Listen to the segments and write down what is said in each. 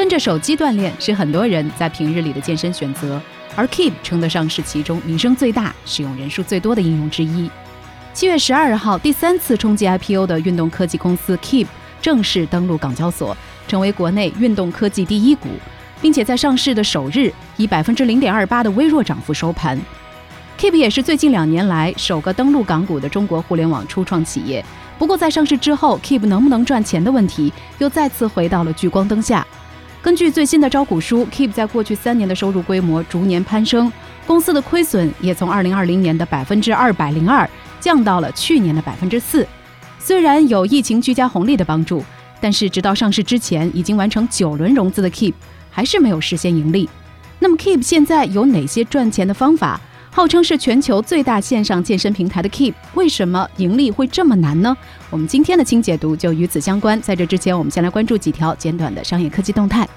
跟着手机锻炼是很多人在平日里的健身选择，而 Keep 称得上是其中名声最大、使用人数最多的应用之一。七月十二号，第三次冲击 IPO 的运动科技公司 Keep 正式登陆港交所，成为国内运动科技第一股，并且在上市的首日以百分之零点二八的微弱涨幅收盘。Keep 也是最近两年来首个登陆港股的中国互联网初创企业。不过，在上市之后，Keep 能不能赚钱的问题又再次回到了聚光灯下。根据最新的招股书，Keep 在过去三年的收入规模逐年攀升，公司的亏损也从2020年的百分之二百零二降到了去年的百分之四。虽然有疫情居家红利的帮助，但是直到上市之前已经完成九轮融资的 Keep 还是没有实现盈利。那么，Keep 现在有哪些赚钱的方法？号称是全球最大线上健身平台的 Keep，为什么盈利会这么难呢？我们今天的轻解读就与此相关。在这之前，我们先来关注几条简短的商业科技动态。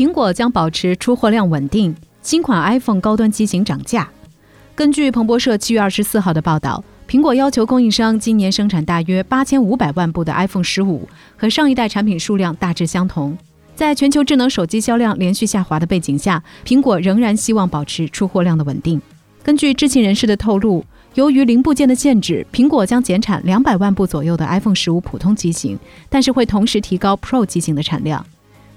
苹果将保持出货量稳定，新款 iPhone 高端机型涨价。根据彭博社七月二十四号的报道，苹果要求供应商今年生产大约八千五百万部的 iPhone 十五，和上一代产品数量大致相同。在全球智能手机销量连续下滑的背景下，苹果仍然希望保持出货量的稳定。根据知情人士的透露，由于零部件的限制，苹果将减产两百万部左右的 iPhone 十五普通机型，但是会同时提高 Pro 机型的产量。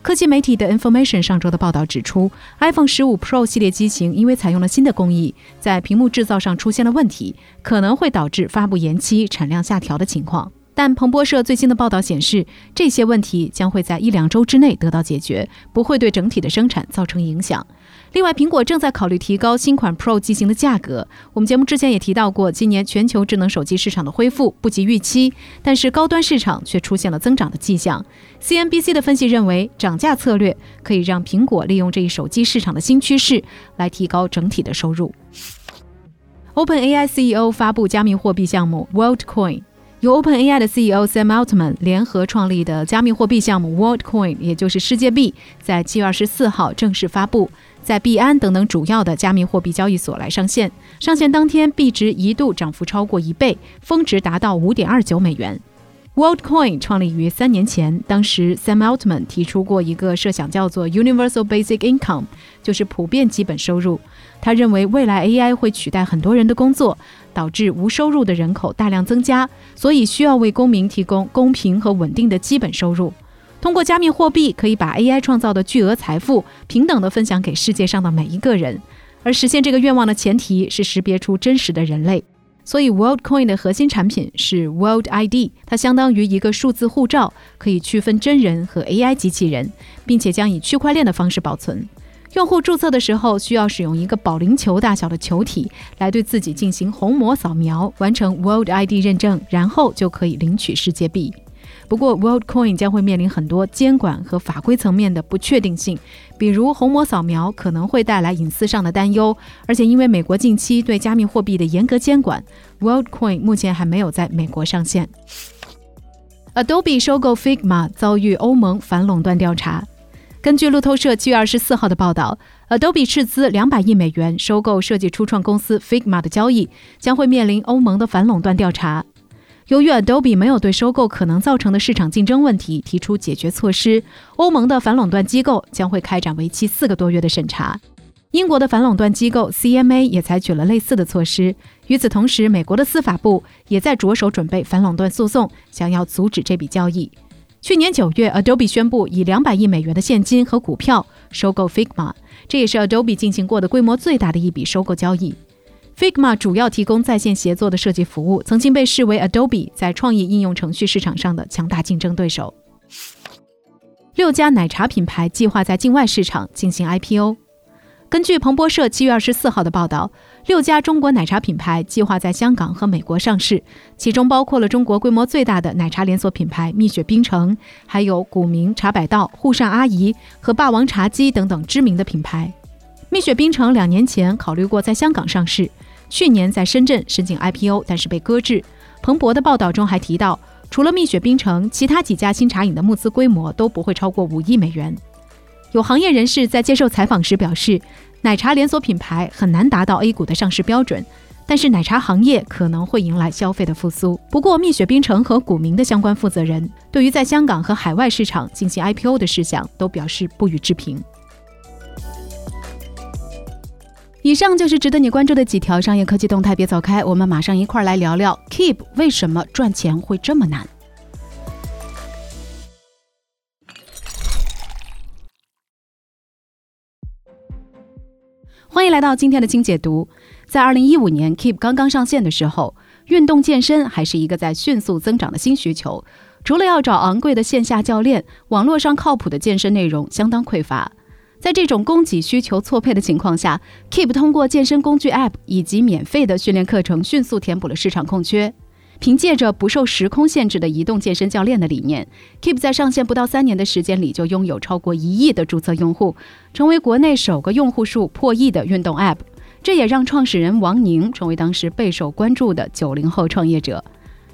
科技媒体的 Information 上周的报道指出，iPhone 十五 Pro 系列机型因为采用了新的工艺，在屏幕制造上出现了问题，可能会导致发布延期、产量下调的情况。但彭博社最新的报道显示，这些问题将会在一两周之内得到解决，不会对整体的生产造成影响。另外，苹果正在考虑提高新款 Pro 机型的价格。我们节目之前也提到过，今年全球智能手机市场的恢复不及预期，但是高端市场却出现了增长的迹象。CNBC 的分析认为，涨价策略可以让苹果利用这一手机市场的新趋势来提高整体的收入。OpenAI CEO 发布加密货币项目 WorldCoin。由 OpenAI 的 CEO Sam Altman 联合创立的加密货币项目 WorldCoin，也就是世界币，在七月二十四号正式发布，在币安等等主要的加密货币交易所来上线。上线当天，币值一度涨幅超过一倍，峰值达到五点二九美元。WorldCoin 创立于三年前，当时 Sam Altman 提出过一个设想，叫做 Universal Basic Income，就是普遍基本收入。他认为未来 AI 会取代很多人的工作，导致无收入的人口大量增加，所以需要为公民提供公平和稳定的基本收入。通过加密货币，可以把 AI 创造的巨额财富平等地分享给世界上的每一个人。而实现这个愿望的前提是识别出真实的人类。所以，WorldCoin 的核心产品是 World ID，它相当于一个数字护照，可以区分真人和 AI 机器人，并且将以区块链的方式保存。用户注册的时候需要使用一个保龄球大小的球体来对自己进行虹膜扫描，完成 World ID 认证，然后就可以领取世界币。不过，WorldCoin 将会面临很多监管和法规层面的不确定性，比如虹膜扫描可能会带来隐私上的担忧，而且因为美国近期对加密货币的严格监管，WorldCoin 目前还没有在美国上线。Adobe 收购 Figma 遭遇欧盟反垄断调查。根据路透社七月二十四号的报道，Adobe 斥资两百亿美元收购设计初创公司 Figma 的交易将会面临欧盟的反垄断调查。由于 Adobe 没有对收购可能造成的市场竞争问题提出解决措施，欧盟的反垄断机构将会开展为期四个多月的审查。英国的反垄断机构 CMA 也采取了类似的措施。与此同时，美国的司法部也在着手准备反垄断诉讼，想要阻止这笔交易。去年九月，Adobe 宣布以两百亿美元的现金和股票收购 Figma，这也是 Adobe 进行过的规模最大的一笔收购交易。Figma 主要提供在线协作的设计服务，曾经被视为 Adobe 在创意应用程序市场上的强大竞争对手。六家奶茶品牌计划在境外市场进行 IPO。根据彭博社七月二十四号的报道，六家中国奶茶品牌计划在香港和美国上市，其中包括了中国规模最大的奶茶连锁品牌蜜雪冰城，还有古茗茶百道、沪上阿姨和霸王茶姬等等知名的品牌。蜜雪冰城两年前考虑过在香港上市，去年在深圳申请 IPO，但是被搁置。彭博的报道中还提到，除了蜜雪冰城，其他几家新茶饮的募资规模都不会超过五亿美元。有行业人士在接受采访时表示。奶茶连锁品牌很难达到 A 股的上市标准，但是奶茶行业可能会迎来消费的复苏。不过，蜜雪冰城和古茗的相关负责人对于在香港和海外市场进行 IPO 的事项都表示不予置评。以上就是值得你关注的几条商业科技动态，别走开，我们马上一块来聊聊 Keep 为什么赚钱会这么难。欢迎来到今天的精解读。在二零一五年，Keep 刚刚上线的时候，运动健身还是一个在迅速增长的新需求。除了要找昂贵的线下教练，网络上靠谱的健身内容相当匮乏。在这种供给需求错配的情况下，Keep 通过健身工具 App 以及免费的训练课程，迅速填补了市场空缺。凭借着不受时空限制的移动健身教练的理念，Keep 在上线不到三年的时间里就拥有超过一亿的注册用户，成为国内首个用户数破亿的运动 App。这也让创始人王宁成为当时备受关注的九零后创业者。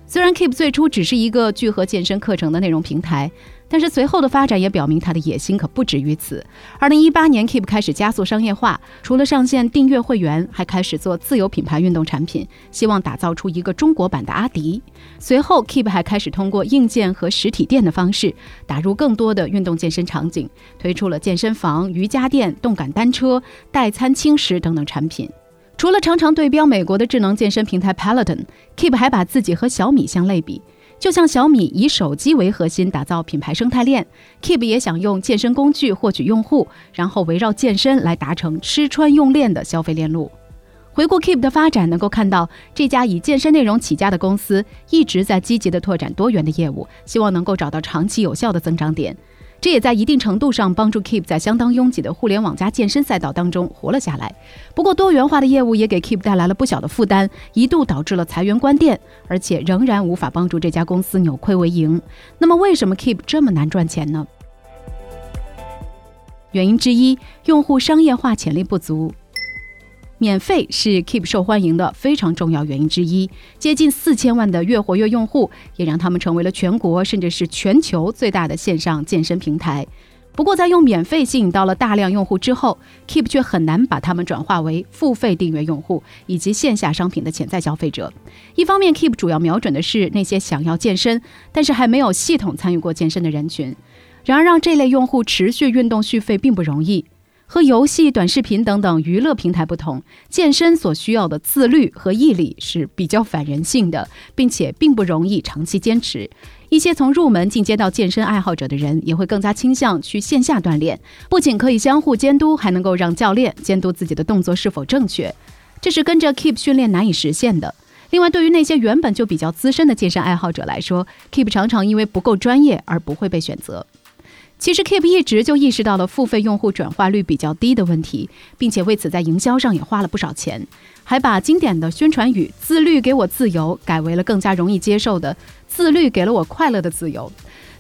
虽然 Keep 最初只是一个聚合健身课程的内容平台。但是随后的发展也表明，他的野心可不止于此。二零一八年，Keep 开始加速商业化，除了上线订阅会员，还开始做自有品牌运动产品，希望打造出一个中国版的阿迪。随后，Keep 还开始通过硬件和实体店的方式，打入更多的运动健身场景，推出了健身房、瑜伽垫、动感单车、代餐轻食等等产品。除了常常对标美国的智能健身平台 Peloton，Keep 还把自己和小米相类比。就像小米以手机为核心打造品牌生态链，Keep 也想用健身工具获取用户，然后围绕健身来达成吃穿用练的消费链路。回顾 Keep 的发展，能够看到这家以健身内容起家的公司一直在积极的拓展多元的业务，希望能够找到长期有效的增长点。这也在一定程度上帮助 Keep 在相当拥挤的互联网加健身赛道当中活了下来。不过，多元化的业务也给 Keep 带来了不小的负担，一度导致了裁员关店，而且仍然无法帮助这家公司扭亏为盈。那么，为什么 Keep 这么难赚钱呢？原因之一，用户商业化潜力不足。免费是 Keep 受欢迎的非常重要原因之一，接近四千万的月活跃用户也让他们成为了全国甚至是全球最大的线上健身平台。不过，在用免费吸引到了大量用户之后，Keep 却很难把他们转化为付费订阅用户以及线下商品的潜在消费者。一方面，Keep 主要瞄准的是那些想要健身但是还没有系统参与过健身的人群。然而，让这类用户持续运动续费并不容易。和游戏、短视频等等娱乐平台不同，健身所需要的自律和毅力是比较反人性的，并且并不容易长期坚持。一些从入门进阶到健身爱好者的人，也会更加倾向去线下锻炼，不仅可以相互监督，还能够让教练监督自己的动作是否正确。这是跟着 Keep 训练难以实现的。另外，对于那些原本就比较资深的健身爱好者来说，Keep 常常因为不够专业而不会被选择。其实，Keep 一直就意识到了付费用户转化率比较低的问题，并且为此在营销上也花了不少钱，还把经典的宣传语“自律给我自由”改为了更加容易接受的“自律给了我快乐的自由”。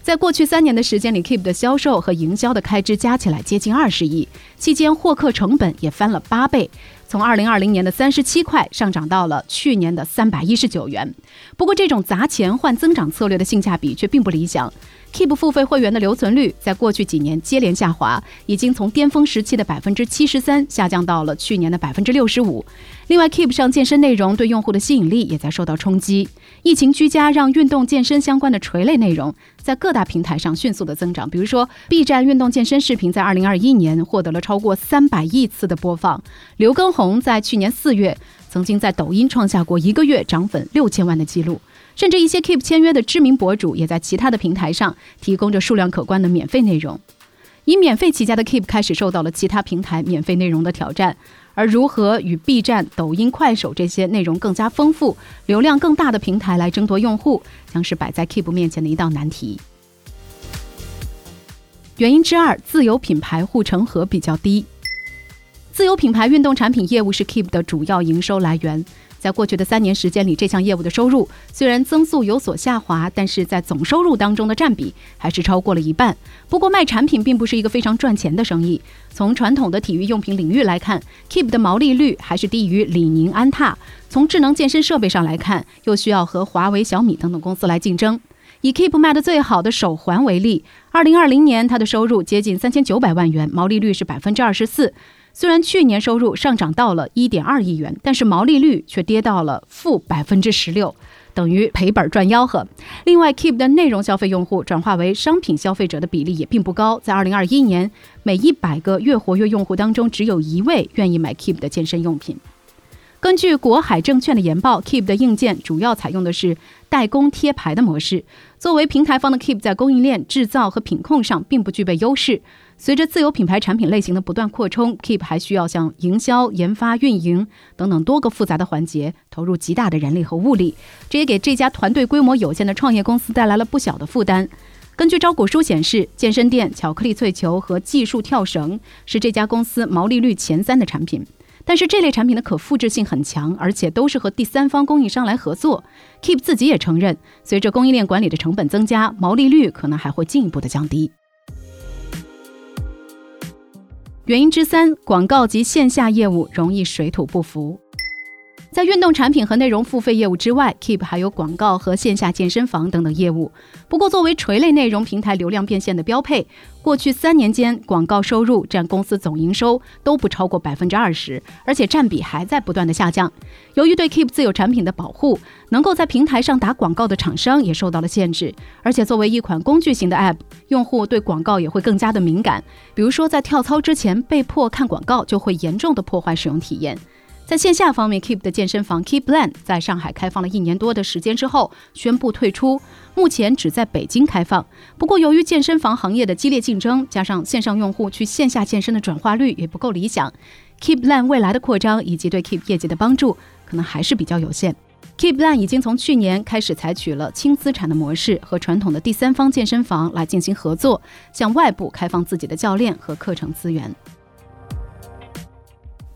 在过去三年的时间里，Keep 的销售和营销的开支加起来接近二十亿，期间获客成本也翻了八倍，从二零二零年的三十七块上涨到了去年的三百一十九元。不过，这种砸钱换增长策略的性价比却并不理想。Keep 付费会员的留存率在过去几年接连下滑，已经从巅峰时期的百分之七十三下降到了去年的百分之六十五。另外，Keep 上健身内容对用户的吸引力也在受到冲击。疫情居家让运动健身相关的垂类内容在各大平台上迅速的增长。比如说，B 站运动健身视频在二零二一年获得了超过三百亿次的播放。刘畊红在去年四月曾经在抖音创下过一个月涨粉六千万的记录。甚至一些 Keep 签约的知名博主也在其他的平台上提供着数量可观的免费内容。以免费起家的 Keep 开始受到了其他平台免费内容的挑战，而如何与 B 站、抖音、快手这些内容更加丰富、流量更大的平台来争夺用户，将是摆在 Keep 面前的一道难题。原因之二，自有品牌护城河比较低。自有品牌运动产品业务是 Keep 的主要营收来源。在过去的三年时间里，这项业务的收入虽然增速有所下滑，但是在总收入当中的占比还是超过了一半。不过卖产品并不是一个非常赚钱的生意。从传统的体育用品领域来看，Keep 的毛利率还是低于李宁、安踏。从智能健身设备上来看，又需要和华为、小米等等公司来竞争。以 Keep 卖的最好的手环为例，二零二零年它的收入接近三千九百万元，毛利率是百分之二十四。虽然去年收入上涨到了一点二亿元，但是毛利率却跌到了负百分之十六，等于赔本赚吆喝。另外，Keep 的内容消费用户转化为商品消费者的比例也并不高，在二零二一年，每一百个月活跃用户当中，只有一位愿意买 Keep 的健身用品。根据国海证券的研报，Keep 的硬件主要采用的是代工贴牌的模式。作为平台方的 Keep，在供应链、制造和品控上并不具备优势。随着自有品牌产品类型的不断扩充，Keep 还需要向营销、研发、运营等等多个复杂的环节投入极大的人力和物力，这也给这家团队规模有限的创业公司带来了不小的负担。根据招股书显示，健身垫、巧克力脆球和技术跳绳是这家公司毛利率前三的产品。但是这类产品的可复制性很强，而且都是和第三方供应商来合作。Keep 自己也承认，随着供应链管理的成本增加，毛利率可能还会进一步的降低。原因之三，广告及线下业务容易水土不服。在运动产品和内容付费业务之外，Keep 还有广告和线下健身房等等业务。不过，作为垂类内容平台流量变现的标配，过去三年间广告收入占公司总营收都不超过百分之二十，而且占比还在不断的下降。由于对 Keep 自有产品的保护，能够在平台上打广告的厂商也受到了限制。而且，作为一款工具型的 App，用户对广告也会更加的敏感。比如说，在跳操之前被迫看广告，就会严重的破坏使用体验。在线下方面，Keep 的健身房 Keep Land 在上海开放了一年多的时间之后，宣布退出，目前只在北京开放。不过，由于健身房行业的激烈竞争，加上线上用户去线下健身的转化率也不够理想，Keep Land 未来的扩张以及对 Keep 业绩的帮助可能还是比较有限。Keep Land 已经从去年开始采取了轻资产的模式，和传统的第三方健身房来进行合作，向外部开放自己的教练和课程资源。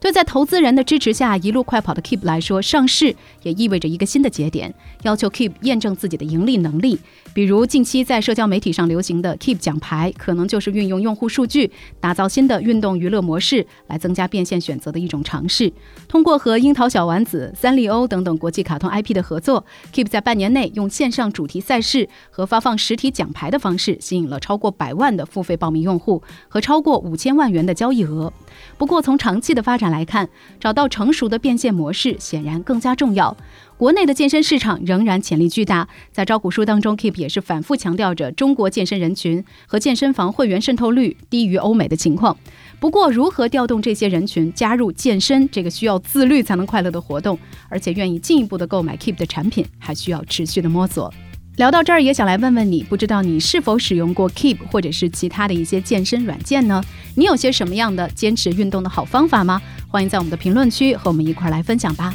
对在投资人的支持下一路快跑的 Keep 来说，上市也意味着一个新的节点，要求 Keep 验证自己的盈利能力。比如近期在社交媒体上流行的 Keep 奖牌，可能就是运用用户数据打造新的运动娱乐模式，来增加变现选择的一种尝试。通过和樱桃小丸子、三丽鸥等等国际卡通 IP 的合作，Keep 在半年内用线上主题赛事和发放实体奖牌的方式，吸引了超过百万的付费报名用户和超过五千万元的交易额。不过从长期的发展来看，找到成熟的变现模式显然更加重要。国内的健身市场仍然潜力巨大，在招股书当中，Keep 也是反复强调着中国健身人群和健身房会员渗透率低于欧美的情况。不过，如何调动这些人群加入健身这个需要自律才能快乐的活动，而且愿意进一步的购买 Keep 的产品，还需要持续的摸索。聊到这儿，也想来问问你，不知道你是否使用过 Keep 或者是其他的一些健身软件呢？你有些什么样的坚持运动的好方法吗？欢迎在我们的评论区和我们一块儿来分享吧。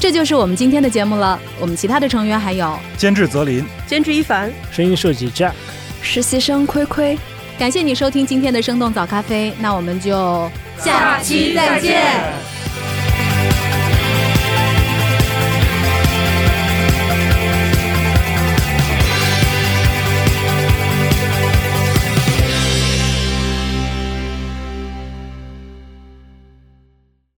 这就是我们今天的节目了。我们其他的成员还有监制泽林、监制一凡、声音设计 Jack、实习生亏亏。感谢你收听今天的生动早咖啡，那我们就下期再见。